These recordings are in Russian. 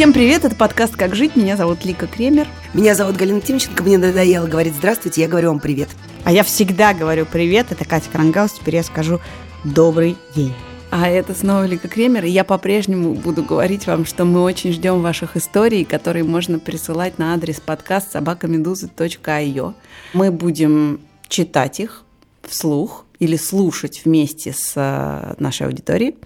Всем привет, это подкаст «Как жить». Меня зовут Лика Кремер. Меня зовут Галина Тимченко. Мне надоело говорить «здравствуйте», я говорю вам «привет». А я всегда говорю «привет». Это Катя Крангаус. Теперь я скажу «добрый день». А это снова Лика Кремер, и я по-прежнему буду говорить вам, что мы очень ждем ваших историй, которые можно присылать на адрес подкаст собакамедузы.io. Мы будем читать их вслух или слушать вместе с э, нашей аудиторией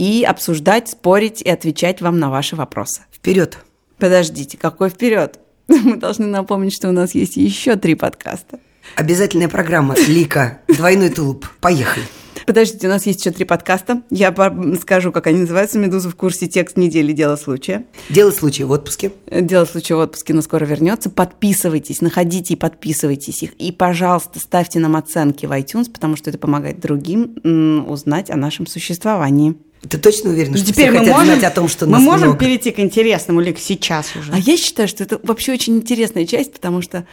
и обсуждать, спорить и отвечать вам на ваши вопросы. Вперед! Подождите, какой вперед? Мы должны напомнить, что у нас есть еще три подкаста. Обязательная программа «Лика. Двойной тулуп». Поехали. Подождите, у нас есть еще три подкаста. Я скажу, как они называются. «Медуза в курсе. Текст недели. Дело случая». Дело случая в отпуске. Дело случая в отпуске, но скоро вернется. Подписывайтесь, находите и подписывайтесь их. И, пожалуйста, ставьте нам оценки в iTunes, потому что это помогает другим узнать о нашем существовании. Ты точно уверена, что Теперь все мы хотят можем, знать о том, что мы нас можем много? перейти к интересному, Лик, сейчас уже. А я считаю, что это вообще очень интересная часть, потому что...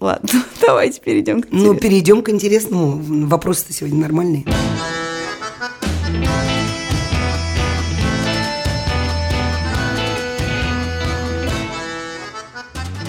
Ладно, давайте перейдем к Ну, интересному. перейдем к интересному. Вопросы-то сегодня нормальные.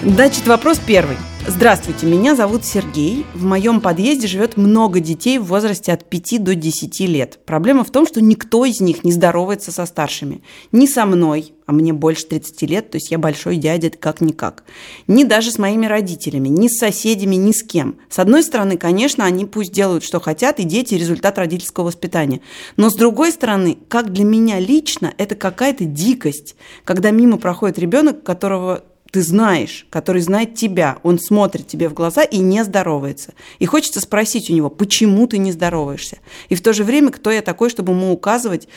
Значит, вопрос первый. Здравствуйте, меня зовут Сергей. В моем подъезде живет много детей в возрасте от 5 до 10 лет. Проблема в том, что никто из них не здоровается со старшими. Ни со мной, а мне больше 30 лет, то есть я большой дядя как-никак. Ни даже с моими родителями, ни с соседями, ни с кем. С одной стороны, конечно, они пусть делают, что хотят, и дети – результат родительского воспитания. Но с другой стороны, как для меня лично, это какая-то дикость, когда мимо проходит ребенок, которого ты знаешь, который знает тебя, он смотрит тебе в глаза и не здоровается. И хочется спросить у него, почему ты не здороваешься? И в то же время, кто я такой, чтобы ему указывать,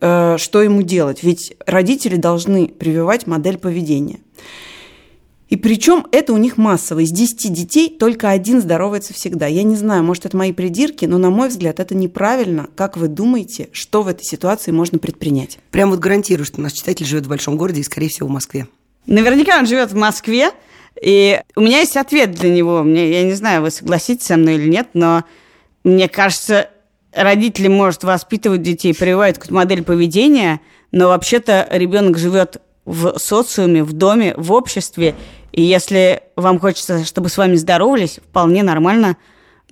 э, что ему делать? Ведь родители должны прививать модель поведения. И причем это у них массово. Из 10 детей только один здоровается всегда. Я не знаю, может, это мои придирки, но, на мой взгляд, это неправильно. Как вы думаете, что в этой ситуации можно предпринять? Прям вот гарантирую, что наш читатель живет в большом городе и, скорее всего, в Москве. Наверняка он живет в Москве, и у меня есть ответ для него. Мне, я не знаю, вы согласитесь со мной или нет, но мне кажется, родители, может, воспитывают детей, прививают какую-то модель поведения, но вообще-то ребенок живет в социуме, в доме, в обществе, и если вам хочется, чтобы с вами здоровались, вполне нормально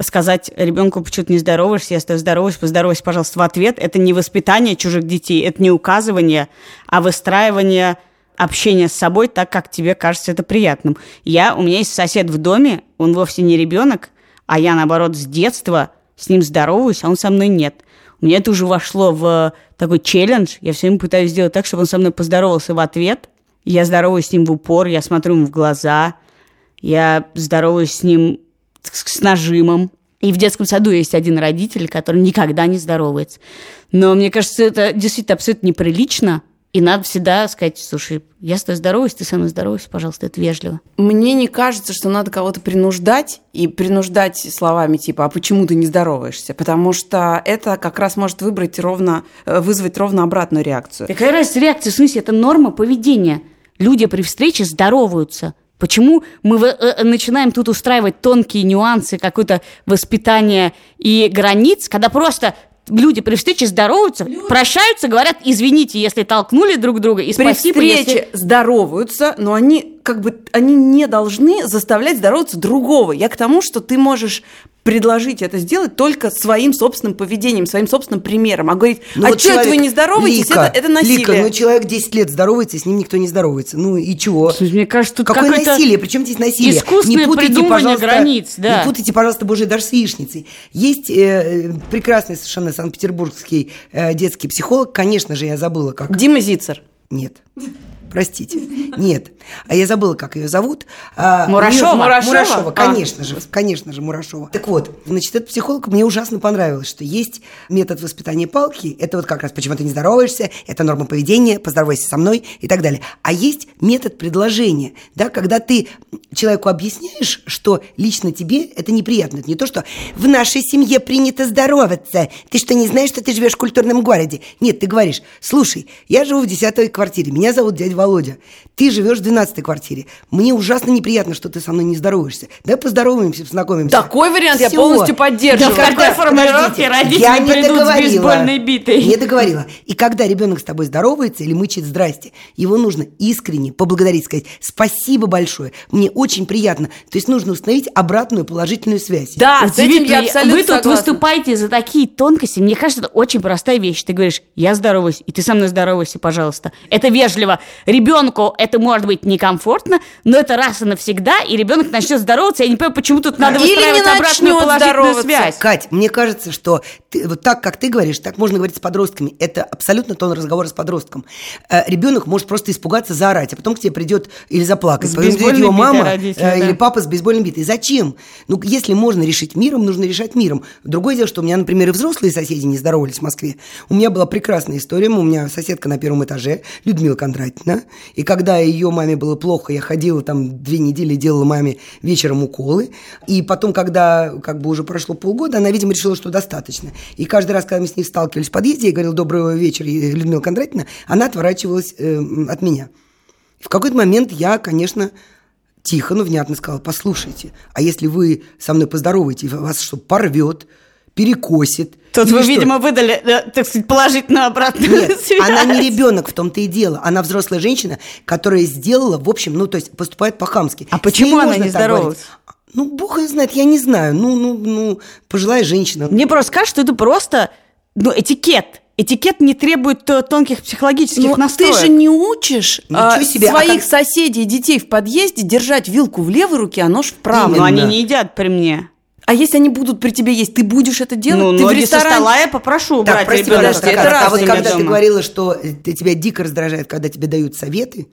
сказать ребенку, почему ты не здороваешься, если ты здороваешься, поздоровайся, пожалуйста, в ответ. Это не воспитание чужих детей, это не указывание, а выстраивание общения с собой так, как тебе кажется это приятным. Я, у меня есть сосед в доме, он вовсе не ребенок, а я, наоборот, с детства с ним здороваюсь, а он со мной нет. У меня это уже вошло в такой челлендж. Я все время пытаюсь сделать так, чтобы он со мной поздоровался в ответ. Я здороваюсь с ним в упор, я смотрю ему в глаза, я здороваюсь с ним с нажимом. И в детском саду есть один родитель, который никогда не здоровается. Но мне кажется, это действительно абсолютно неприлично. И надо всегда сказать, слушай, я с тобой здороваюсь, ты со мной здоровайся, пожалуйста, это вежливо. Мне не кажется, что надо кого-то принуждать и принуждать словами типа, а почему ты не здороваешься? Потому что это как раз может выбрать ровно, э, вызвать ровно обратную реакцию. Какая разница реакция? В смысле, это норма поведения. Люди при встрече здороваются. Почему мы в- э, начинаем тут устраивать тонкие нюансы, какое-то воспитание и границ, когда просто люди при встрече здороваются, прощаются, говорят, извините, если толкнули друг друга, и При спасибо, если... встрече здороваются, но они как бы они не должны заставлять здороваться другого. Я к тому, что ты можешь предложить это сделать только своим собственным поведением, своим собственным примером. А говорить, Ну а вот что это вы человек- не здороваетесь, Лика, это, это насилие. Лика, ну человек 10 лет здоровается, с ним никто не здоровается. Ну и чего? Слушай, Мне кажется, тут Какое насилие? Причем здесь насилие? искусственное не путайте, придумывание пожалуйста, границ, да. Не путайте, пожалуйста, Божий дар с яичницей. Есть э, прекрасный совершенно санкт-петербургский э, детский психолог. Конечно же, я забыла, как... Дима Зицер. Нет. Простите. Нет. А я забыла, как ее зовут. А, Мурашова? у неё- Мурашова? Мурашова, А. конечно же. Конечно же, Мурашова. Так вот, значит, этот психолог мне ужасно понравилось, что есть метод воспитания палки. Это вот как раз почему ты не здороваешься, это норма поведения, поздоровайся со мной и так далее. А есть метод предложения, да, когда ты человеку объясняешь, что лично тебе это неприятно. Это не то, что в нашей семье принято здороваться. Ты что, не знаешь, что ты живешь в культурном городе? Нет, ты говоришь, слушай, я живу в десятой квартире, меня зовут дядя Володя, ты живешь в 12 квартире. Мне ужасно неприятно, что ты со мной не здороваешься. Давай поздороваемся, познакомимся. Такой вариант я Всё. полностью поддерживаю. Да в какой формулировке родители я не придут с договорила. бейсбольной битой? Не договорила. И когда ребенок с тобой здоровается или мычит «здрасте», его нужно искренне поблагодарить, сказать «спасибо большое, мне очень приятно». То есть нужно установить обратную положительную связь. Да, с этим Удивительно, я абсолютно Вы тут согласна. выступаете за такие тонкости. Мне кажется, это очень простая вещь. Ты говоришь, я здороваюсь, и ты со мной здоровайся, пожалуйста. Это вежливо. Ребенку это может быть некомфортно, но это раз и навсегда, и ребенок начнет здороваться. Я не понимаю, почему тут надо Или выстраивать обратную положительную связь. Кать, мне кажется, что ты- вот так, как ты говоришь, так можно говорить с подростками. Это абсолютно тон разговора с подростком. Э, ребенок может просто испугаться, заорать, а потом к тебе придет или заплакать. С Потом придет его мама родители, э, да. или папа с бейсбольной битой. Зачем? Ну, если можно решить миром, нужно решать миром. Другое дело, что у меня, например, и взрослые соседи не здоровались в Москве. У меня была прекрасная история. У меня соседка на первом этаже, Людмила Кондратьевна. И когда ее маме было плохо, я ходила там две недели, делала маме вечером уколы. И потом, когда как бы уже прошло полгода, она, видимо, решила, что достаточно. И каждый раз, когда мы с ней сталкивались в подъезде, я говорил «Доброго вечера, Людмила Кондратьевна», она отворачивалась э, от меня. В какой-то момент я, конечно, тихо, но внятно сказала, послушайте, а если вы со мной поздороваете, вас что, порвет, перекосит? Тут вы, что?» видимо, выдали, э, так сказать, положительную обратную Нет, связь. она не ребенок в том-то и дело. Она взрослая женщина, которая сделала, в общем, ну, то есть поступает по-хамски. А почему она не говорить. здоровалась? Ну, бог ее знает, я не знаю. Ну, ну, ну, пожилая женщина. Мне просто кажется, что это просто ну, этикет. Этикет не требует э, тонких психологических Но настроек. ты же не учишь а, себе, а своих как- соседей, детей в подъезде держать вилку в левой руке, а нож в правой. Но они Именно. не едят при мне. А если они будут при тебе есть, ты будешь это делать? Ну, ты в ноги со ресторане... стола я попрошу Так, убрать прости, ребенка. пожалуйста, подожди, Катя, это а вот когда ты дома. говорила, что э, ты- тебя дико раздражает, когда тебе дают советы,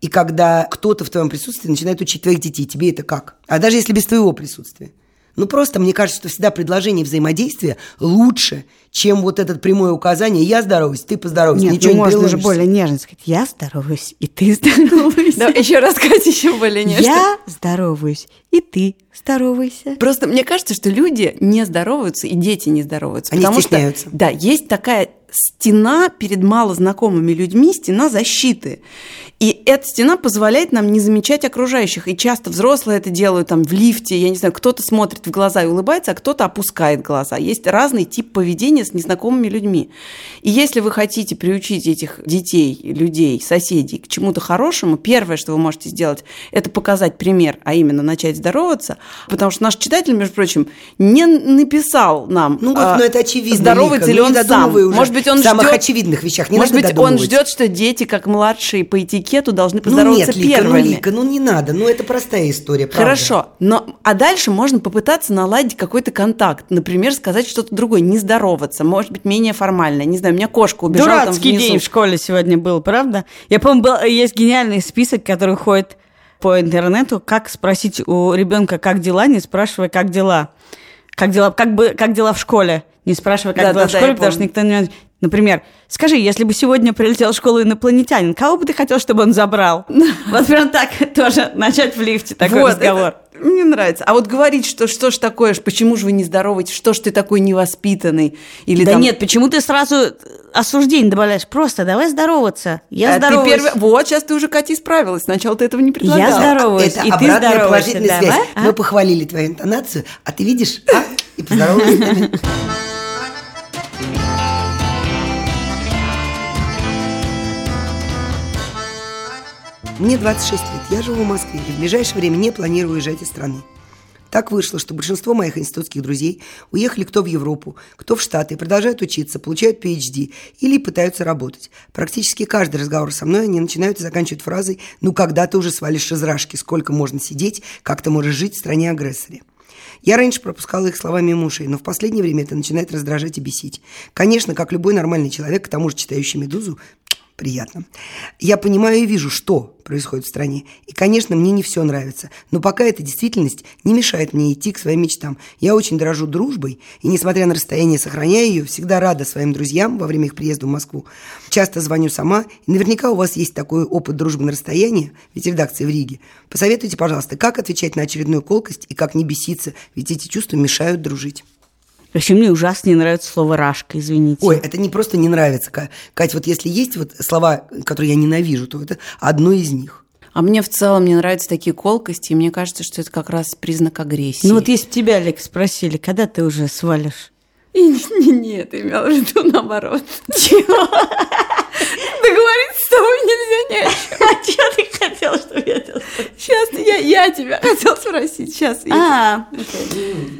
и когда кто-то в твоем присутствии начинает учить твоих детей, тебе это как? А даже если без твоего присутствия. Ну, просто мне кажется, что всегда предложение взаимодействия лучше, чем вот это прямое указание «я здороваюсь, ты поздоровайся». Нет, Ничего ну не можно же более нежно сказать. Я здороваюсь, и ты здоровайся. Да, еще раз, Катя, еще более нежно. Я здороваюсь, и ты здоровайся. Просто мне кажется, что люди не здороваются, и дети не здороваются. Они потому стесняются. Что, да, есть такая стена перед малознакомыми людьми, стена защиты. И эта стена позволяет нам не замечать окружающих. И часто взрослые это делают там в лифте, я не знаю, кто-то смотрит в глаза и улыбается, а кто-то опускает глаза. Есть разный тип поведения с незнакомыми людьми. И если вы хотите приучить этих детей, людей, соседей к чему-то хорошему, первое, что вы можете сделать, это показать пример, а именно начать здороваться, потому что наш читатель, между прочим, не написал нам, Ну, а, вот, ну это очевидно. здоровается Лика, ли ну, не он сам. уже Может быть, он в самых ждет, очевидных вещах. Не может быть, он ждет, что дети, как младшие по этикету, должны Ну поздороваться нет, Лика, ну первыми. Лика, ну не надо, ну это простая история, правда. Хорошо, но а дальше можно попытаться наладить какой-то контакт, например, сказать что-то другое, не здороваться, может быть менее формально. Не знаю, у меня кошка убежала там Дурацкий внизу. день в школе сегодня был, правда? Я помню, был, есть гениальный список, который ходит по интернету, как спросить у ребенка, как дела, не спрашивая, как дела. Как дела, как бы, как дела в школе, не спрашивая, как Да, дела да, в да, школе, я потому что никто не... Например, скажи, если бы сегодня прилетел в школу инопланетянин, кого бы ты хотел, чтобы он забрал? Вот прям так тоже начать в лифте такой Вот, разговор. это мне нравится. А вот говорить, что что ж такое, почему же вы не здороваетесь, что ж ты такой невоспитанный? Или Да там, нет, почему ты сразу осуждение добавляешь? Просто давай здороваться. Я а ты здороваюсь. первый- Вот, сейчас ты уже, Катя, справилась. Сначала ты этого не предлагала. Я здороваюсь, Это и ты здороваешься. положительная Давай, связь. а? Мы похвалили твою интонацию, а ты видишь, а? И поздоровалась Мне 26 лет, я живу в Москве и в ближайшее время не планирую уезжать из страны. Так вышло, что большинство моих институтских друзей уехали кто в Европу, кто в Штаты, и продолжают учиться, получают PhD или пытаются работать. Практически каждый разговор со мной они начинают и заканчивают фразой «Ну, когда ты уже свалишь из рашки? Сколько можно сидеть? Как ты можешь жить в стране-агрессоре?» Я раньше пропускала их слова мимо ушей, но в последнее время это начинает раздражать и бесить. Конечно, как любой нормальный человек, к тому же читающий «Медузу», приятно. Я понимаю и вижу, что происходит в стране. И, конечно, мне не все нравится. Но пока эта действительность не мешает мне идти к своим мечтам. Я очень дорожу дружбой, и, несмотря на расстояние, сохраняю ее, всегда рада своим друзьям во время их приезда в Москву. Часто звоню сама, и наверняка у вас есть такой опыт дружбы на расстоянии, ведь редакция в Риге. Посоветуйте, пожалуйста, как отвечать на очередную колкость и как не беситься, ведь эти чувства мешают дружить. Вообще мне ужасно не нравится слово «рашка», извините. Ой, это не просто не нравится. Ка- Кать, вот если есть вот слова, которые я ненавижу, то это одно из них. А мне в целом не нравятся такие колкости, и мне кажется, что это как раз признак агрессии. Ну вот если бы тебя, Олег, спросили, когда ты уже свалишь? Нет, имела в виду наоборот. Договориться с тобой нельзя ни о чем. А что ты хотела, чтобы я делала? Сейчас я, тебя хотела спросить. Сейчас. А,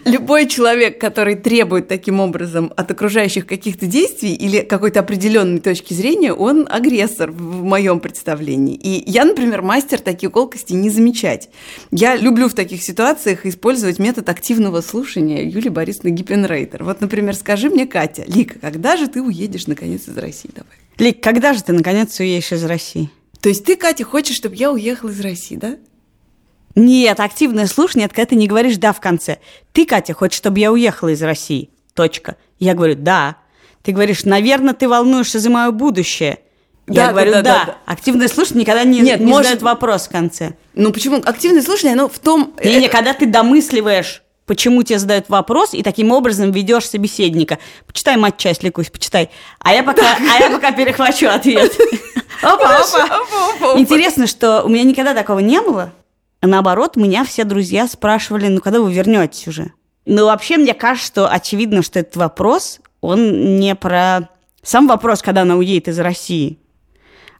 Любой человек, который требует таким образом от окружающих каких-то действий или какой-то определенной точки зрения, он агрессор в моем представлении. И я, например, мастер такие колкости не замечать. Я люблю в таких ситуациях использовать метод активного слушания Юлии Борисовны Гиппенрейтер. Вот, например, скажи мне, Катя, Лика, когда же ты уедешь наконец из России? Давай. Лик, когда же ты наконец уедешь из России? То есть ты, Катя, хочешь, чтобы я уехала из России, да? Нет, активное слушание, это когда ты не говоришь «да» в конце. Ты, Катя, хочешь, чтобы я уехала из России? Точка. Я говорю «да». Ты говоришь «наверное, ты волнуешься за мое будущее». Я да, говорю да, «да». да, да. Активное слушание никогда не, Нет, не может- задает вопрос в конце. Ну почему? Активное слушание, оно в том... Не-не, когда ты домысливаешь, почему тебе задают вопрос, и таким образом ведешь собеседника. Почитай матчасть, Ликусь, почитай. А я пока, а я пока перехвачу ответ. Опа, опа. Интересно, что у меня никогда такого не было. Наоборот, меня все друзья спрашивали, ну когда вы вернетесь уже? Ну вообще, мне кажется, что очевидно, что этот вопрос, он не про сам вопрос, когда она уедет из России,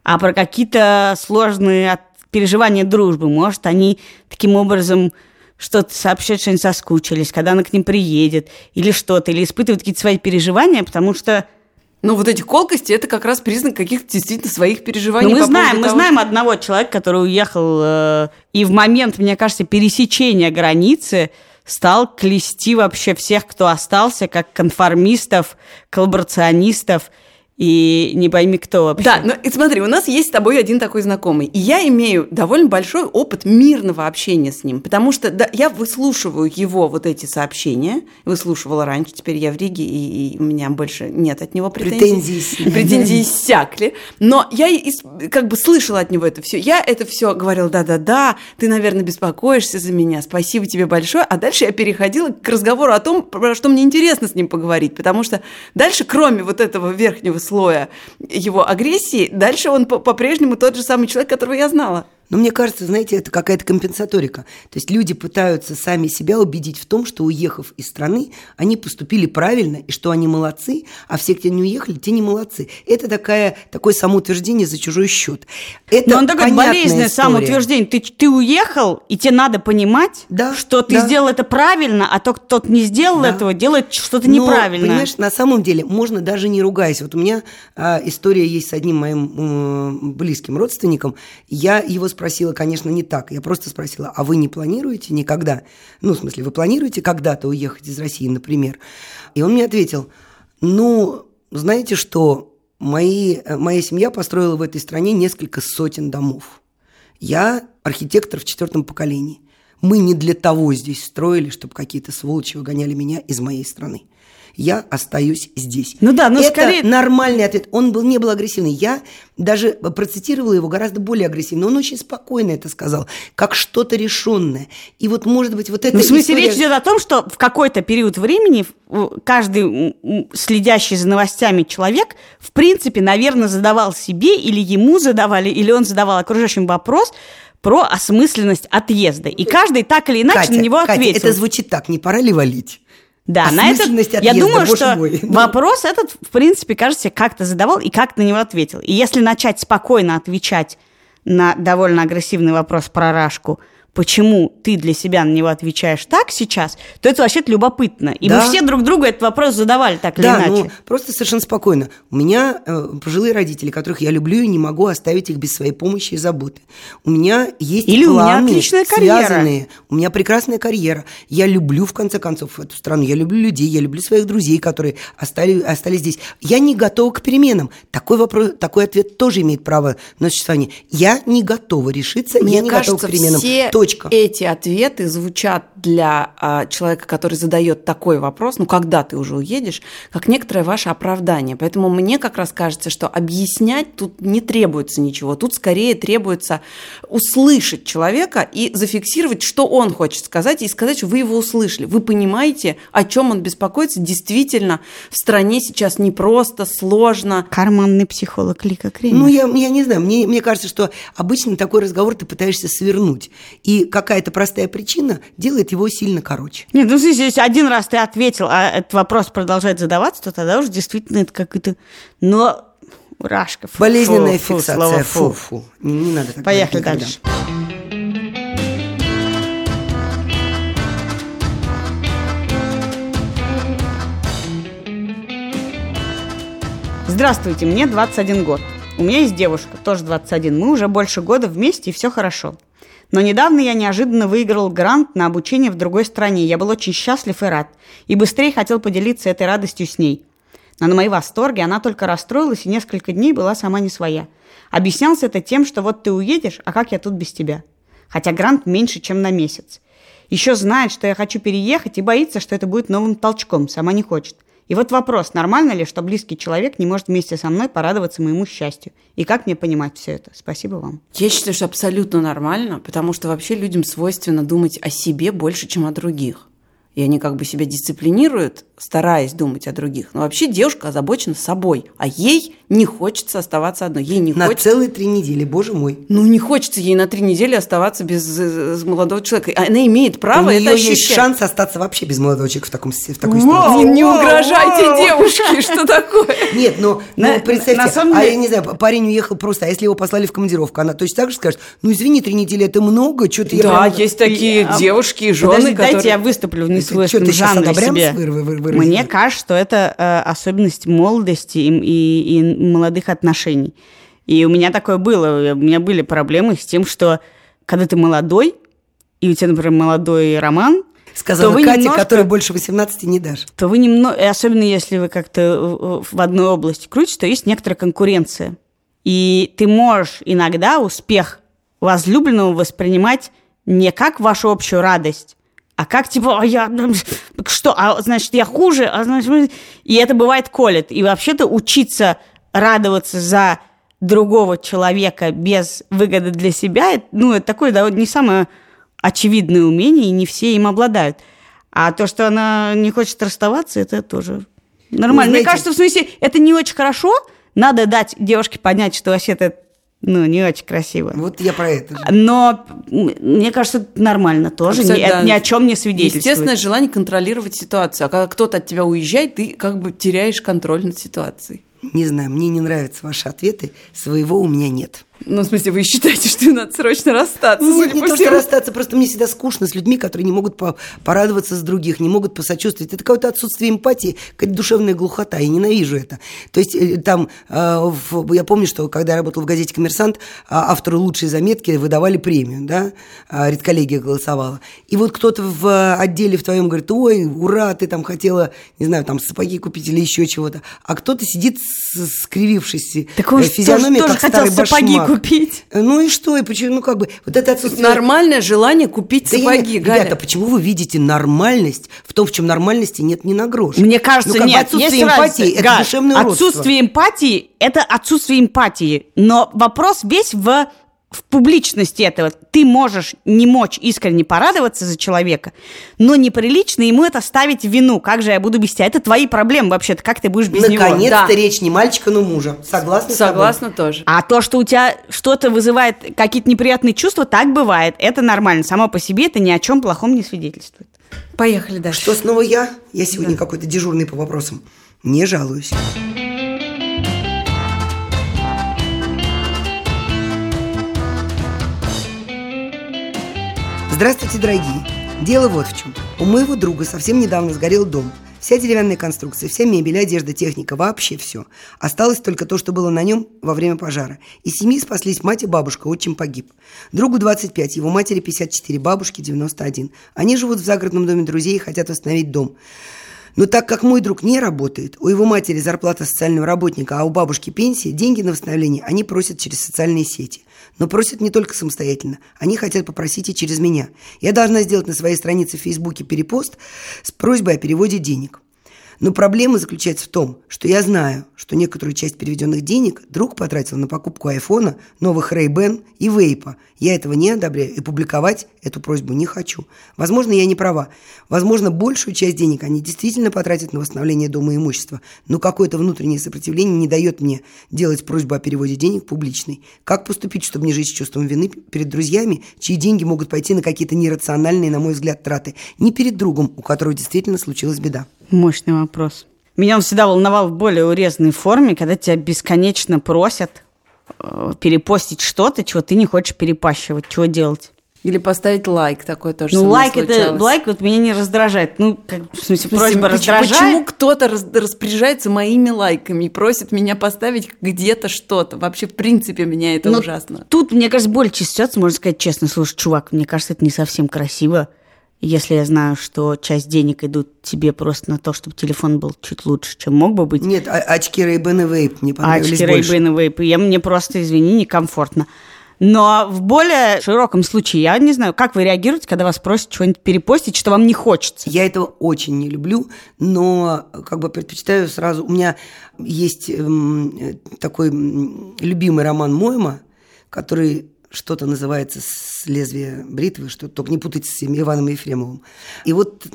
а про какие-то сложные переживания дружбы. Может, они таким образом что-то сообщают, что они соскучились, когда она к ним приедет, или что-то, или испытывают какие-то свои переживания, потому что Ну, вот эти колкости, это как раз признак каких-то действительно своих переживаний. ну, мы знаем, мы того, знаем одного человека, который уехал, э, и в момент, мне кажется, пересечения границы стал клести вообще всех, кто остался, как конформистов, коллаборационистов и не пойми кто вообще. Да, но и смотри, у нас есть с тобой один такой знакомый, и я имею довольно большой опыт мирного общения с ним, потому что да, я выслушиваю его вот эти сообщения, выслушивала раньше, теперь я в Риге, и, и у меня больше нет от него претензий. Претензии иссякли. Претензии иссякли, но я как бы слышала от него это все. Я это все говорила, да-да-да, ты, наверное, беспокоишься за меня, спасибо тебе большое, а дальше я переходила к разговору о том, про что мне интересно с ним поговорить, потому что дальше, кроме вот этого верхнего слоя его агрессии, дальше он по- по-прежнему тот же самый человек, которого я знала. Но мне кажется, знаете, это какая-то компенсаторика. То есть люди пытаются сами себя убедить в том, что уехав из страны, они поступили правильно, и что они молодцы, а все, кто не уехали, те не молодцы. Это такая, такое самоутверждение за чужой счет. Это Но он такое болезненное история. самоутверждение. Ты, ты уехал, и тебе надо понимать, Да, что ты да. сделал это правильно, а тот, кто не сделал Да. этого, делает что-то Но, неправильно. понимаешь, на самом деле можно даже не ругаясь. Вот у меня а, история есть с одним моим м, близким родственником. Я его спросила, конечно, не так. Я просто спросила, а вы не планируете никогда? Ну, в смысле, вы планируете когда-то уехать из России, например? И он мне ответил, ну, знаете что, мои, э, моя семья построила в этой стране несколько сотен домов. Я архитектор в четвертом поколении. Мы не для того здесь строили, чтобы какие-то сволочи выгоняли меня из моей страны. Я остаюсь здесь. Ну да, ну Это скорее- нормальный ответ. Он был, не был агрессивный. Я даже процитировала его гораздо более агрессивно. Он очень спокойно это сказал, как что-то решенное. И вот, может быть, вот это Ну, в смысле, речь идет о том, что в какой-то период времени каждый следящий за новостями человек, в принципе, наверное, задавал себе или ему задавали, или он задавал окружающим вопрос про осмысленность отъезда. И каждый так или иначе Катя, на него Катя, ответил. это звучит так, не пора ли валить? Да, на этот, Осмысленность я отъезда, думаю, что мой. вопрос этот, в принципе, кажется, как-то задавал и как на него ответил. И если начать спокойно отвечать на довольно агрессивный вопрос про Рашку, почему ты для себя на него отвечаешь так сейчас, то это вообще-то любопытно. И Да. мы все друг другу этот вопрос задавали так Да, или иначе. ну просто совершенно спокойно. У меня э, пожилые родители, которых я люблю и не могу оставить их без своей помощи и заботы. У меня есть Или у меня планы, отличная карьера. связанные. У меня прекрасная карьера. Я люблю, в конце концов, эту страну. Я люблю людей, я люблю своих друзей, которые остались, остались здесь. Я не готова к переменам. Такой вопрос, такой ответ тоже имеет право на существование. Я не готова решиться, Мне я не кажется, готова к переменам. все Точка. Эти ответы звучат для а, человека, который задает такой вопрос, ну когда ты уже уедешь, как некоторое ваше оправдание. Поэтому мне как раз кажется, что объяснять тут не требуется ничего. Тут скорее требуется услышать человека и зафиксировать, что он хочет сказать, и сказать, что вы его услышали. Вы понимаете, о чем он беспокоится. Действительно, в стране сейчас непросто, сложно. Карманный психолог Лика Кремер. Ну, я, я не знаю, мне, мне кажется, что обычно такой разговор ты пытаешься свернуть. И какая-то простая причина делает его сильно короче. Нет, ну, если один раз ты ответил, а этот вопрос продолжает задаваться, то тогда уже действительно это какой-то... Но Рашка, фу, Болезненная фу, фиксация. Фу, фу. фу. Не, не надо так Поехали дальше. Здравствуйте, мне 21 год. У меня есть девушка, тоже 21. Мы уже больше года вместе, и все хорошо. Но недавно я неожиданно выиграл грант на обучение в другой стране. Я был очень счастлив и рад. И быстрее хотел поделиться этой радостью с ней. Но на мои восторги она только расстроилась и несколько дней была сама не своя. Объяснялось это тем, что вот ты уедешь, а как я тут без тебя? Хотя грант меньше, чем на месяц. Еще знает, что я хочу переехать и боится, что это будет новым толчком, сама не хочет. И вот вопрос, нормально ли, что близкий человек не может вместе со мной порадоваться моему счастью? И как мне понимать все это? Спасибо вам. Я считаю, что абсолютно нормально, потому что вообще людям свойственно думать о себе больше, чем о других. И они как бы себя дисциплинируют, стараясь думать о других. Но вообще девушка озабочена собой, а ей не хочется оставаться одной. Ей не На хочется... целые три недели, боже мой. Ну, не хочется ей на три недели оставаться без э, молодого человека. Она имеет право У это нее ощущать. есть шанс остаться вообще без молодого человека в, таком, в такой Вау, ситуации. не Вау, угрожайте вау. девушке, что такое? Нет, ну, представьте, на самом а деле- я не знаю, парень уехал просто, а если его послали в командировку, она точно так же скажет, ну, извини, три недели это много, что-то я Да, есть такие А, девушки и жены, дайте я выступлю в несвойственном чё, ты щас жанре себе. Выр- вы- выразила? Мне кажется, что это э, особенность молодости и, и- и молодых отношений. И у меня такое было. У меня были проблемы с тем, что когда ты молодой, и у тебя, например, молодой роман, Сказала то вы Катя, немножко- которой больше 18 не дашь. то вы немного, особенно если вы как-то э, в одной области крутите, то есть некоторая конкуренция. И ты можешь иногда успех возлюбленного воспринимать не как вашу общую радость, а как типа, а я что, а значит я хуже, а значит и это бывает колет. И вообще-то учиться радоваться за другого человека без выгоды для себя, ну это такое да, не самое очевидное умение, и не все им обладают. А то, что она не хочет расставаться, это тоже нормально. Ну, Мне знаете- кажется, в смысле, это не очень хорошо. Надо дать девушке понять, что вообще это ну, не очень красиво. Вот я про это же. Но мне кажется, это нормально тоже. Ни, это ни о чем не свидетельствует. Естественное желание контролировать ситуацию. А когда кто-то от тебя уезжает, ты как бы теряешь контроль над ситуацией. Не знаю, мне не нравятся ваши ответы, своего у меня нет. Ну, в смысле, вы считаете, что надо срочно расстаться? Нет, судя не то, что расстаться, просто мне всегда скучно с людьми, которые не могут по- порадоваться с других, не могут посочувствовать. Это какое-то отсутствие эмпатии, какая-то душевная глухота. Я ненавижу это. То есть э, там, э, я помню, что когда я работала в газете «Коммерсант», а, автору лучшей заметки выдавали премию, да, а, редколлегия голосовала. И вот кто-то в отделе в твоем говорит, ой, ура, ты там хотела, не знаю, там сапоги купить или еще чего-то. А кто-то сидит скривившись, Так э, физиономия, тоже как старый башмак. Купить. Ну и что? И почему? Ну как бы вот это отсутствие... Нормальное желание купить Да я сапоги, не- Галя. Ребята, почему вы видите нормальность в том, в чем нормальности нет ни на грош? Мне кажется, ну, как бы нет. отсутствие есть эмпатии разница. это душевное. Отсутствие эмпатии – это отсутствие эмпатии. Но вопрос весь в, в публичности этого. Ты можешь не мочь искренне порадоваться за человека, но неприлично ему это ставить в вину. Как же я буду без тебя? Это твои проблемы вообще-то. Как ты будешь без него? Наконец-то Да. речь не мальчика, но мужа. Согласна с тобой? Согласна тоже. А то, что у тебя что-то вызывает какие-то неприятные чувства, так бывает. Это нормально. Само по себе это ни о чем плохом не свидетельствует. Поехали дальше. Что снова я? Я сегодня какой-то дежурный по вопросам. Не жалуюсь. Здравствуйте, дорогие. Дело вот в чем. У моего друга совсем недавно сгорел дом. Вся деревянная конструкция, вся мебель, одежда, техника, вообще все. Осталось только то, что было на нем во время пожара. Из семьи спаслись мать и бабушка, отчим погиб. Другу 25, его матери 54, бабушке 91. Они живут в загородном доме друзей и хотят восстановить дом. Но так как мой друг не работает, у его матери зарплата социального работника, а у бабушки пенсия, деньги на восстановление они просят через социальные сети. Но просят не только самостоятельно, они хотят попросить и через меня. Я должна сделать на своей странице в Фейсбуке перепост с просьбой о переводе денег. Но проблема заключается в том, что я знаю, что некоторую часть переведенных денег друг потратил на покупку айфона, новых Ray-Ban и вейпа. Я этого не одобряю и публиковать эту просьбу не хочу. Возможно, я не права. Возможно, большую часть денег они действительно потратят на восстановление дома и имущества, но какое-то внутреннее сопротивление не дает мне делать просьбу о переводе денег публичной. Как поступить, чтобы не жить с чувством вины перед друзьями, чьи деньги могут пойти на какие-то нерациональные, на мой взгляд, траты, не перед другом, у которого действительно случилась беда? Мощный вопрос. Меня он всегда волновал в более урезанной форме, когда тебя бесконечно просят э, перепостить что-то, чего ты не хочешь перепащивать. Чего делать? Или поставить лайк, такой тоже Ну, лайк это лайк вот меня не раздражает. Ну, как, в смысле, просьба почему, раздражает. Почему кто-то раз, распоряжается моими лайками и просит меня поставить где-то что-то? Вообще, в принципе, меня это Ну, ужасно. Тут, мне кажется, более ситуация, можно сказать честно. Слушай, чувак, мне кажется, это не совсем красиво. Если я знаю, что часть денег идут тебе просто на то, чтобы телефон был чуть лучше, чем мог бы быть. Нет, а- очки Ray-Ban и вейп мне понравились Ачки, больше. Ray-Ban и вейпы. Я мне просто, извини, некомфортно. Но в более широком случае, я не знаю, как вы реагируете, когда вас просят что-нибудь перепостить, что вам не хочется? Я этого очень не люблю, но как бы предпочитаю сразу. У меня есть эм, такой любимый роман Мойма, который что-то называется с лезвия бритвы, что только не путайте с Иваном Ефремовым. И вот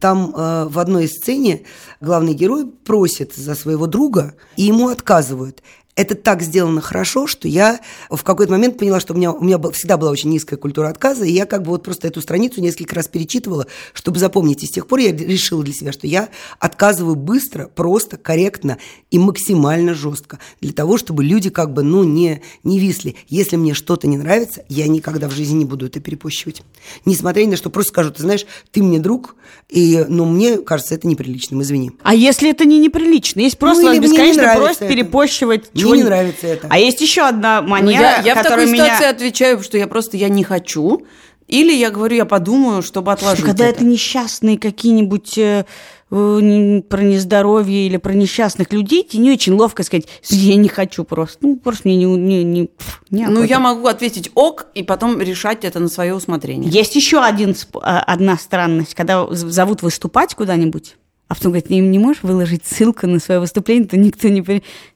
там э, в одной сцене главный герой просит за своего друга, и ему отказывают. Это так сделано хорошо, что я в какой-то момент поняла, что у меня, у меня был- всегда была очень низкая культура отказа, и я как бы вот просто эту страницу несколько раз перечитывала, чтобы запомнить. И с тех пор я решила для себя, что я отказываю быстро, просто, корректно и максимально жестко, для того, чтобы люди как бы, ну, не, не висли. Если мне что-то не нравится, я никогда в жизни не буду это перепощивать. Несмотря ни на что, просто скажу, ты знаешь, ты мне друг, и, ну, мне кажется это неприличным, извини. А если это не неприлично? Есть просто Ну, бесконечно это. перепощивать Мне чего-нибудь. не нравится это. А есть еще одна Ну, манера, я, я в такой меня... ситуации отвечаю, что я просто я не хочу. Или я говорю, я подумаю, чтобы отложить Когда это. это несчастные какие-нибудь э, э, не- про нездоровье или про несчастных людей, тебе не очень ловко сказать, я не хочу просто. Ну, просто мне не... не, не, пф, Ну, неохота». я могу ответить ок, и потом решать это на свое усмотрение. Есть еще один, а, одна странность, когда зовут выступать куда-нибудь, а потом говорит, не, не можешь выложить ссылку на свое выступление, то никто не...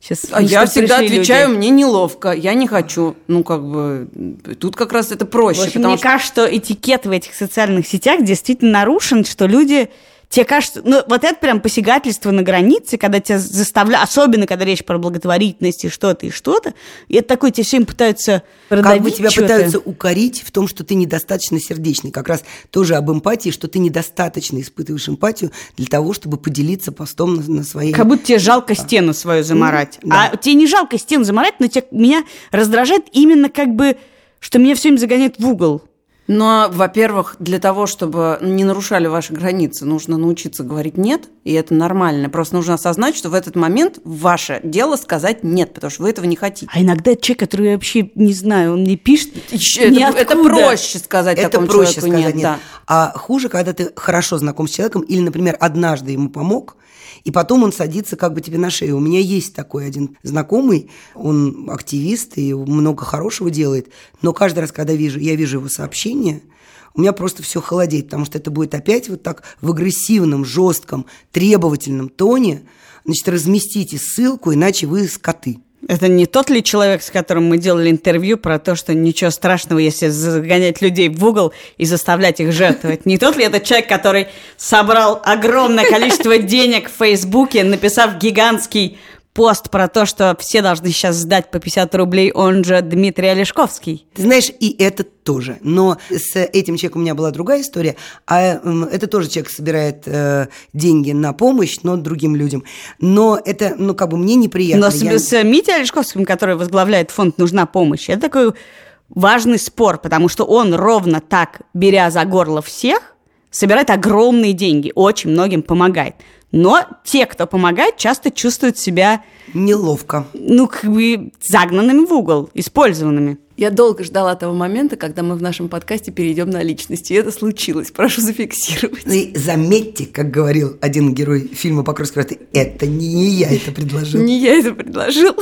Сейчас, А я всегда отвечаю, мне неловко, я не хочу. Ну, как бы, тут как раз это проще. В общем, мне что- кажется, что этикет в этих социальных сетях действительно нарушен, что люди... Тебе кажется, ну вот это прям посягательство на границе, когда тебя заставляют, особенно когда речь про благотворительность и что-то, и что-то, и это такое, тебе все время пытаются продавить Как бы тебя пытаются укорить в том, что ты недостаточно сердечный. Как раз тоже об эмпатии, что ты недостаточно испытываешь эмпатию для того, чтобы поделиться постом на, на своей... Как будто тебе жалко стену свою заморать. да. А тебе не жалко стену заморать, но тебя, меня раздражает именно как бы, что меня все время загоняет в угол. Но, во-первых, для того, чтобы не нарушали ваши границы, нужно научиться говорить «нет», и это нормально. Просто нужно осознать, что в этот момент ваше дело сказать «нет», потому что вы этого не хотите. А иногда человек, который я вообще не знаю, он мне пишет это, это проще сказать Это такому проще человеку сказать «нет». нет. Да. А хуже, когда ты хорошо знаком с человеком, или, например, однажды ему помог, и потом он садится как бы тебе на шею. У меня есть такой один знакомый, он активист и много хорошего делает, но каждый раз, когда вижу, я вижу его сообщение, у меня просто все холодеет, потому что это будет опять вот так в агрессивном, жестком, требовательном тоне. Значит, разместите ссылку, иначе вы скоты. Это не тот ли человек, с которым мы делали интервью про то, что ничего страшного, если загонять людей в угол и заставлять их жертвовать? Не тот ли это человек, который собрал огромное количество денег в Фейсбуке, написав гигантский пост про то, что все должны сейчас сдать по 50 рублей, он же Дмитрий Олешковский? Ты знаешь, и это тоже. Но с этим человеком у меня была другая история. А м, это тоже человек собирает э, деньги на помощь, но другим людям. Но это, ну, как бы мне неприятно. Но с, Я- с Митей Олешковским, который возглавляет фонд «Нужна помощь», это такой важный спор, потому что он ровно так, беря за горло всех, собирает огромные деньги, очень многим помогает. Но те, кто помогает, часто чувствуют себя, Неловко. ну, как бы загнанными в угол, использованными. Я долго ждала того момента, когда мы в нашем подкасте перейдем на личности. И это случилось. Прошу зафиксировать. Ну и заметьте, как говорил один герой фильма «Покровский врата», это не я это предложил. Не я это предложил.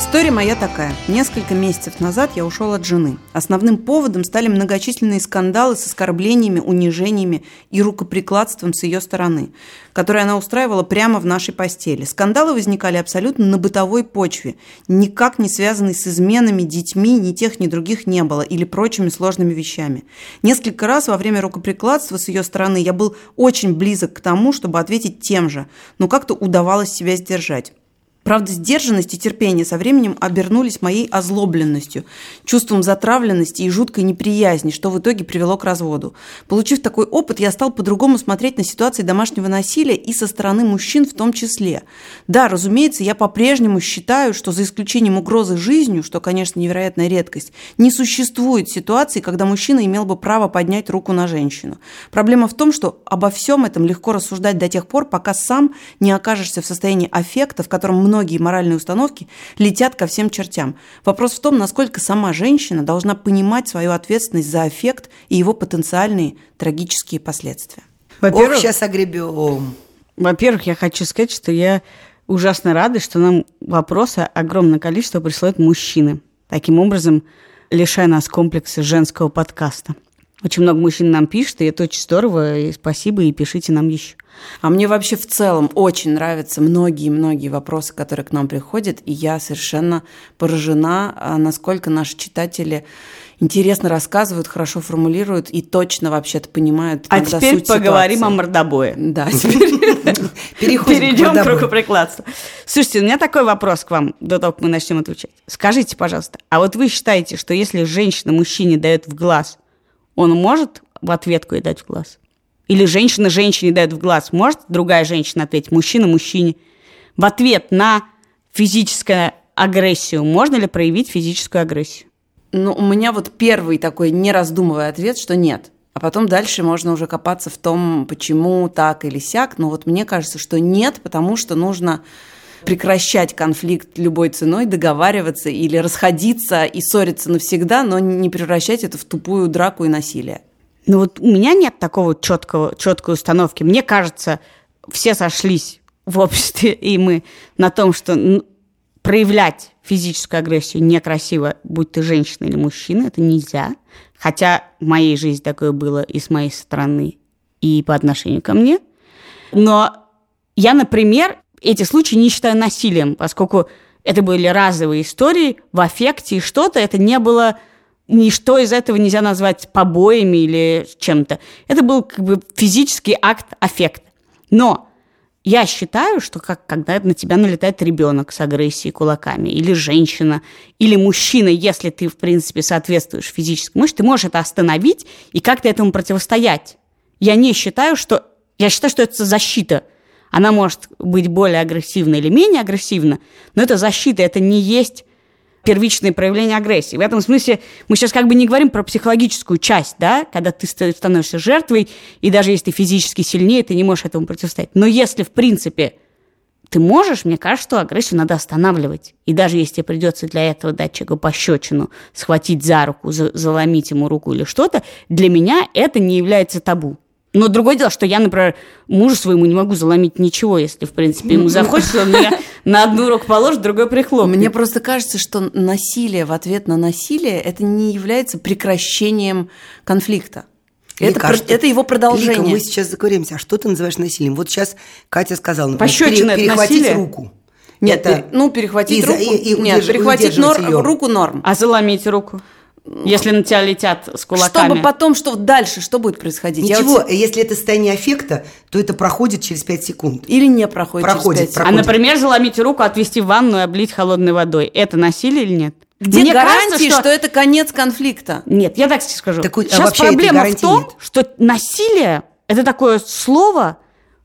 История моя такая. Несколько месяцев назад я ушел от жены. Основным поводом стали многочисленные скандалы с оскорблениями, унижениями и рукоприкладством с ее стороны, которые она устраивала прямо в нашей постели. Скандалы возникали абсолютно на бытовой почве, никак не связанные с изменами, детьми, ни тех, ни других не было или прочими сложными вещами. Несколько раз во время рукоприкладства с ее стороны я был очень близок к тому, чтобы ответить тем же, но как-то удавалось себя сдержать. Правда, сдержанность и терпение со временем обернулись моей озлобленностью, чувством затравленности и жуткой неприязни, что в итоге привело к разводу. Получив такой опыт, я стал по-другому смотреть на ситуации домашнего насилия и со стороны мужчин в том числе. Да, разумеется, я по-прежнему считаю, что за исключением угрозы жизнью, что, конечно, невероятная редкость, не существует ситуации, когда мужчина имел бы право поднять руку на женщину. Проблема в том, что обо всем этом легко рассуждать до тех пор, пока сам не окажешься в состоянии аффекта, в котором многие моральные установки летят ко всем чертям. Вопрос в том, насколько сама женщина должна понимать свою ответственность за эффект и его потенциальные трагические последствия. Ох, сейчас огребем. Во-первых, я хочу сказать, что я ужасно рада, что нам вопросы огромное количество присылают мужчины. Таким образом, лишая нас комплекса женского подкаста. Очень много мужчин нам пишет, и это очень здорово, и спасибо, и пишите нам еще. А мне вообще в целом очень нравятся многие-многие вопросы, которые к нам приходят, и я совершенно поражена, а, насколько наши читатели интересно рассказывают, хорошо формулируют и точно вообще-то понимают. А теперь суть поговорим ситуации. о мордобое. Да, теперь перейдем к рукоприкладству. Слушайте, у меня такой вопрос к вам, до того, как мы начнем отвечать. Скажите, пожалуйста, а вот вы считаете, что если женщина мужчине дает в глаз, он может в ответку ей дать в глаз? Или женщина женщине дает в глаз. Может другая женщина ответить, мужчина мужчине. В ответ на физическую агрессию можно ли проявить физическую агрессию? Ну, у меня вот первый такой не раздумывая ответ, что нет. А потом дальше можно уже копаться в том, почему так или сяк. Но вот мне кажется, что нет, потому что нужно прекращать конфликт любой ценой, договариваться или расходиться и ссориться навсегда, но не превращать это в тупую драку и насилие. Ну вот у меня нет такого четкого, четкой установки. Мне кажется, все сошлись в обществе, и мы на том, что проявлять физическую агрессию некрасиво, будь ты женщина или мужчина, это нельзя. Хотя в моей жизни такое было и с моей стороны, и по отношению ко мне. Но я, например, эти случаи не считаю насилием, поскольку это были разовые истории в аффекте, и что-то это не было ничто из этого нельзя назвать побоями или чем-то. Это был как бы физический акт аффекта. Но я считаю, что как, когда на тебя налетает ребенок с агрессией кулаками, или женщина, или мужчина, если ты, в принципе, соответствуешь физическому мышце, ты можешь это остановить и как-то этому противостоять. Я не считаю, что... Я считаю, что это защита. Она может быть более агрессивна или менее агрессивна, но это защита, это не есть первичные проявления агрессии. В этом смысле мы сейчас как бы не говорим про психологическую часть, да, когда ты становишься жертвой, и даже если ты физически сильнее, ты не можешь этому противостоять. Но если, в принципе, ты можешь, мне кажется, что агрессию надо останавливать. И даже если тебе придется для этого дать человеку пощечину, схватить за руку, за, заломить ему руку или что-то, для меня это не является табу. Но другое дело, что я, например, мужу своему не могу заломить ничего, если, в принципе, ему захочется, он меня на одну руку положит, другой прихлопнет. Мне просто кажется, что насилие в ответ на насилие это не является прекращением конфликта. это, кажется, это его продолжение. Лика, мы сейчас заговоримся. А что ты называешь насилием? Вот сейчас Катя сказала, например, Пощечина пере, перехватить насилие? руку. Нет, это... ну, перехватить и, руку. И, и нет, перехватить нор, руку норм. А заломить руку? Если на тебя летят с кулаками. Чтобы потом, что дальше, что будет происходить? Ничего, вот... если это состояние аффекта, то это проходит через 5 секунд. Или не проходит, проходит через 5 проходит. А, например, заломить руку, отвести в ванну и облить холодной водой. Это насилие или нет? Где Мне гарантии, кажется, что... что это конец конфликта? Нет, я так скажу. Так, Сейчас проблема в том, нет. что насилие – это такое слово,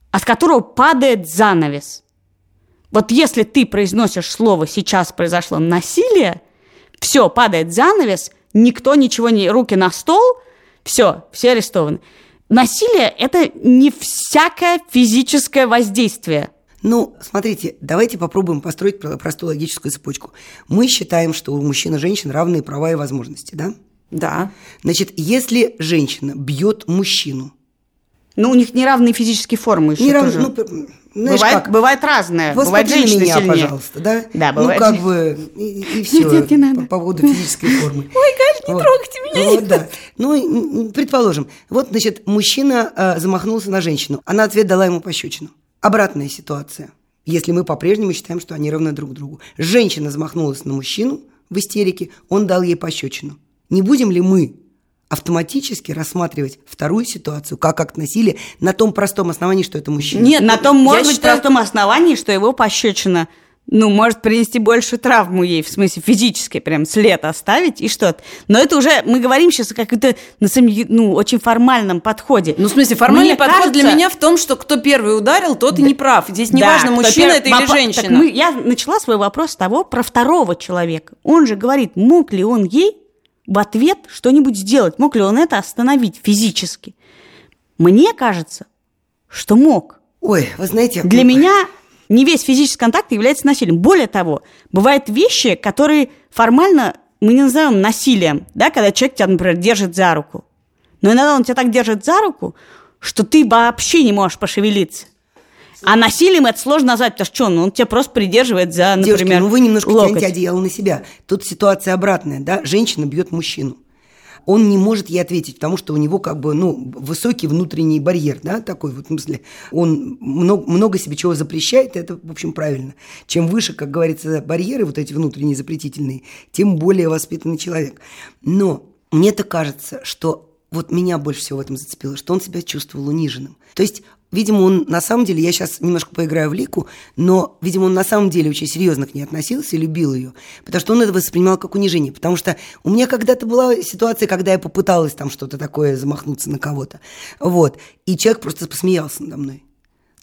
от которого падает занавес. Вот если ты произносишь слово «сейчас произошло насилие», все, падает занавес – никто ничего не... Руки на стол, все, все арестованы. насилие – это не всякое физическое воздействие. Ну, смотрите, давайте попробуем построить про- простую логическую цепочку. Мы считаем, что у мужчин и женщин равные права и возможности, да? Да. Значит, если женщина бьет мужчину, Ну, у них неравные физические формы еще не рав- тоже. ну, знаешь бывает, как? бывает разное. Вот бывает женщины меня, сильнее. пожалуйста, да? Да, бывает. Ну, как бы, и, все Нет, не надо. по поводу физической формы. Ой, Галь, не трогайте меня. Вот, да. Ну, и, предположим, вот, значит, мужчина э, замахнулся на женщину, она ответ дала ему пощечину. Обратная ситуация. Если мы по-прежнему считаем, что они равны друг другу. Женщина замахнулась на мужчину в истерике, он дал ей пощечину. Не будем ли мы автоматически рассматривать вторую ситуацию как акт насилия на том простом основании, что это мужчина? Нет, На ну, том, может быть, считаю- простом основании, что его пощечина ну, может принести большую травму ей, в смысле физической, прям след оставить и что-то. Но это уже, мы говорим сейчас о каком-то, на самом деле, ну, очень формальном подходе. Ну, в смысле, формальный Мне подход для кажется- меня в том, что кто первый ударил, тот и не прав. Здесь Да, неважно, кто мужчина пер- это или Вопо- так женщина. мы- я начала свой вопрос с того, про второго человека. Он же говорит, мог ли он ей в ответ что-нибудь сделать? Мог ли он это остановить физически? Мне кажется, что мог. Ой, вы знаете... Для меня не весь физический контакт является насилием. Более того, бывают вещи, которые формально мы не называем насилием, да, когда человек тебя, например, держит за руку. Но иногда он тебя так держит за руку, что ты вообще не можешь пошевелиться. А насилием это сложно назвать, потому что что, ну, он тебя просто придерживает за, например, Девушки, ну вы немножко локоть. тянете одеяло на себя. Тут ситуация обратная, да? Женщина бьет мужчину. Он не может ей ответить, потому что у него как бы, ну, высокий внутренний барьер, да, такой вот, в смысле, он много, много себе чего запрещает, и это, в общем, правильно. Чем выше, как говорится, барьеры вот эти внутренние запретительные, тем более воспитанный человек. Но мне-то кажется, что вот меня больше всего в этом зацепило, что он себя чувствовал униженным. То есть, видимо, он на самом деле, я сейчас немножко поиграю в лику, но, видимо, он на самом деле очень серьезно к ней относился и любил ее, потому что он это воспринимал как унижение. Потому что у меня когда-то была ситуация, когда я попыталась там что-то такое замахнуться на кого-то, вот, и человек просто посмеялся надо мной.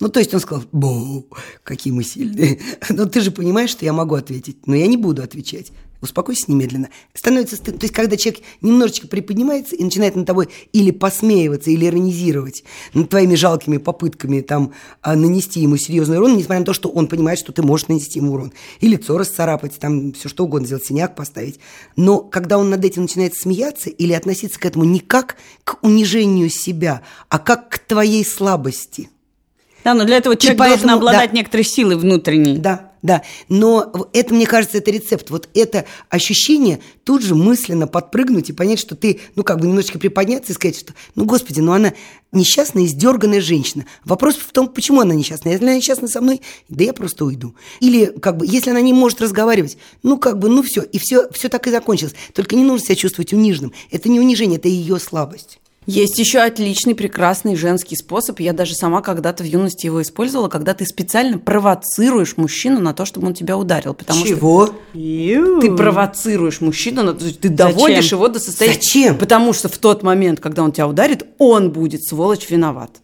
Ну, то есть он сказал, бу, какие мы сильные. Но ты же понимаешь, что я могу ответить, но я не буду отвечать. Успокойся немедленно. Становится стыдно. То есть, когда человек немножечко приподнимается и начинает над тобой или посмеиваться, или иронизировать над твоими жалкими попытками там а, нанести ему серьезный урон, несмотря на то, что он понимает, что ты можешь нанести ему урон. И лицо расцарапать, там все что угодно сделать, синяк поставить. Но когда он над этим начинает смеяться или относиться к этому не как к унижению себя, а как к твоей слабости – Да, но для этого человек должен поэтому- обладать да. некоторой силой внутренней. Да, да. Но это, мне кажется, это рецепт. Вот это ощущение тут же мысленно подпрыгнуть и понять, что ты, ну, как бы немножечко приподняться и сказать, что, ну, господи, ну, она несчастная, издерганная женщина. Вопрос в том, почему она несчастная. Если она несчастна со мной, да я просто уйду. Или, как бы, если она не может разговаривать, ну, как бы, ну, все. И все, все так и закончилось. Только не нужно себя чувствовать униженным. Это не унижение, это ее слабость. Есть еще отличный, прекрасный женский способ. Я даже сама когда-то в юности его использовала, когда ты специально провоцируешь мужчину на то, чтобы он тебя ударил. Потому что Чего? ты провоцируешь мужчину, на то, что ты доводишь его до состояния. Зачем? Потому что в тот момент, когда он тебя ударит, он будет, сволочь, виноват.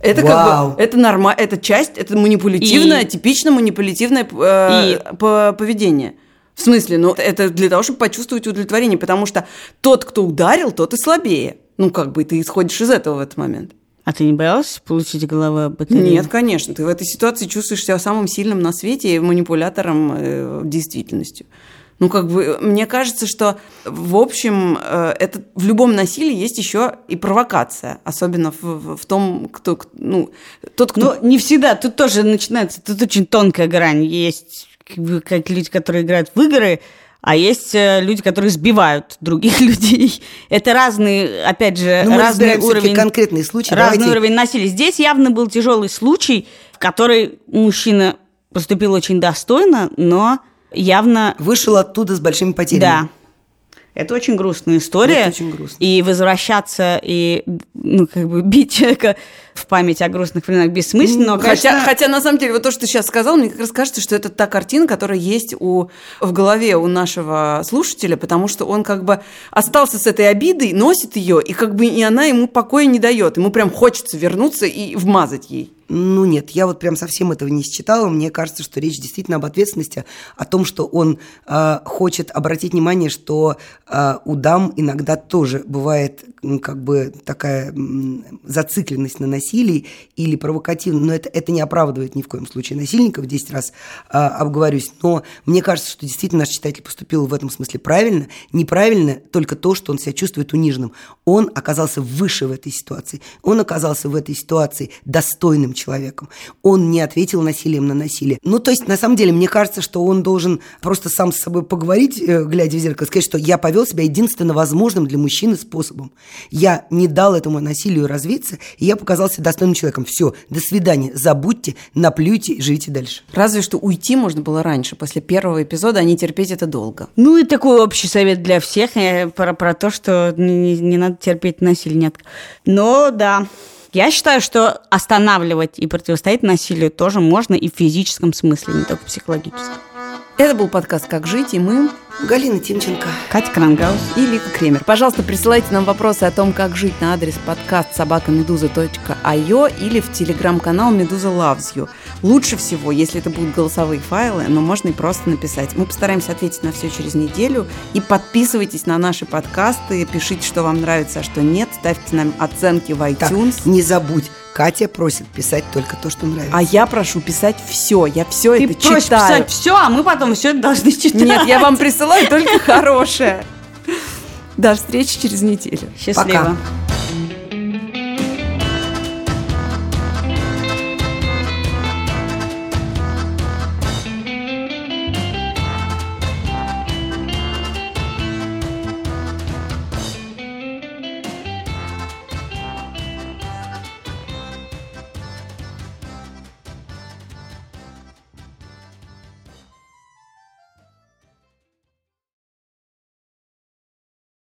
Это Вау. как бы, это норма, это часть, это манипулятивное, И- типично манипулятивное э, по- поведение. В смысле, ну это для того, чтобы почувствовать удовлетворение, потому что тот, кто ударил, тот и слабее. Ну как бы ты исходишь из этого в этот момент. А ты не боялась получить головой батарею? Нет, конечно, ты в этой ситуации чувствуешь себя самым сильным на свете и манипулятором э, действительностью. Ну, как бы, мне кажется, что, в общем, э, это в любом насилии есть еще и провокация, особенно в, в- в том, кто, ну, тот, кто... Ну, не всегда. Тут тоже начинается, тут очень тонкая грань. Есть как люди, которые играют в игры, а есть э, люди, которые сбивают других людей. Это разные, опять же, Ну, разный уровень... конкретные случаи. Разный Давайте- уровень насилия. Здесь явно был тяжелый случай, в который мужчина поступил очень достойно, но явно... Вышел оттуда с большими потерями. Да. Это очень грустная история. Это очень грустно. И возвращаться и, ну, как бы бить человека в память о грустных временах бессмысленно. но, Хотя, конечно, хотя, на самом деле, вот то, что ты сейчас сказал, мне как раз кажется, что это та картина, которая есть у, в голове у нашего слушателя, потому что он как бы остался с этой обидой, носит ее, и как бы и она ему покоя не дает. Ему прям хочется вернуться и вмазать ей. Ну нет, я вот прям совсем этого не считала. Мне кажется, что речь действительно об ответственности, о том, что он э, хочет обратить внимание, что э, у дам иногда тоже бывает как бы такая зацикленность на насилии или провокативность, но это, это не оправдывает ни в коем случае насильников, 10 раз а, обговорюсь, но мне кажется, что действительно наш читатель поступил в этом смысле правильно, неправильно только то, что он себя чувствует униженным. Он оказался выше в этой ситуации, он оказался в этой ситуации достойным человеком, он не ответил насилием на насилие. Ну, то есть, на самом деле, мне кажется, что он должен просто сам с собой поговорить, э, глядя в зеркало, сказать, что я повел себя единственно возможным для мужчины способом. Я не дал этому насилию развиться, и я показался достойным человеком. Все, до свидания, забудьте, наплюйте и живите дальше. Разве что уйти можно было раньше, после первого эпизода, а не терпеть это долго. Ну и такой общий совет для всех э, про, про то, что не, не надо терпеть насилие. Нет. Но да, я считаю, что останавливать и противостоять насилию тоже можно и в физическом смысле, не только психологическом. Это был подкаст «Как жить» и мы Галина Тимченко. Катя Крангаус. И Лика Кремер. Пожалуйста, присылайте нам вопросы о том, как жить на адрес подкаст собакамедуза.io или в телеграм-канал Медуза Loves You. Лучше всего, если это будут голосовые файлы, но можно и просто написать. Мы постараемся ответить на все через неделю. И подписывайтесь на наши подкасты, пишите, что вам нравится, а что нет. Ставьте нам оценки в iTunes. Так, не забудь, Катя просит писать только то, что нравится. А я прошу писать все. Я все Ты это просишь читаю. писать все, а мы потом все это должны читать. Нет, я вам присылаю только хорошее. До встречи через неделю. Счастливо. Пока.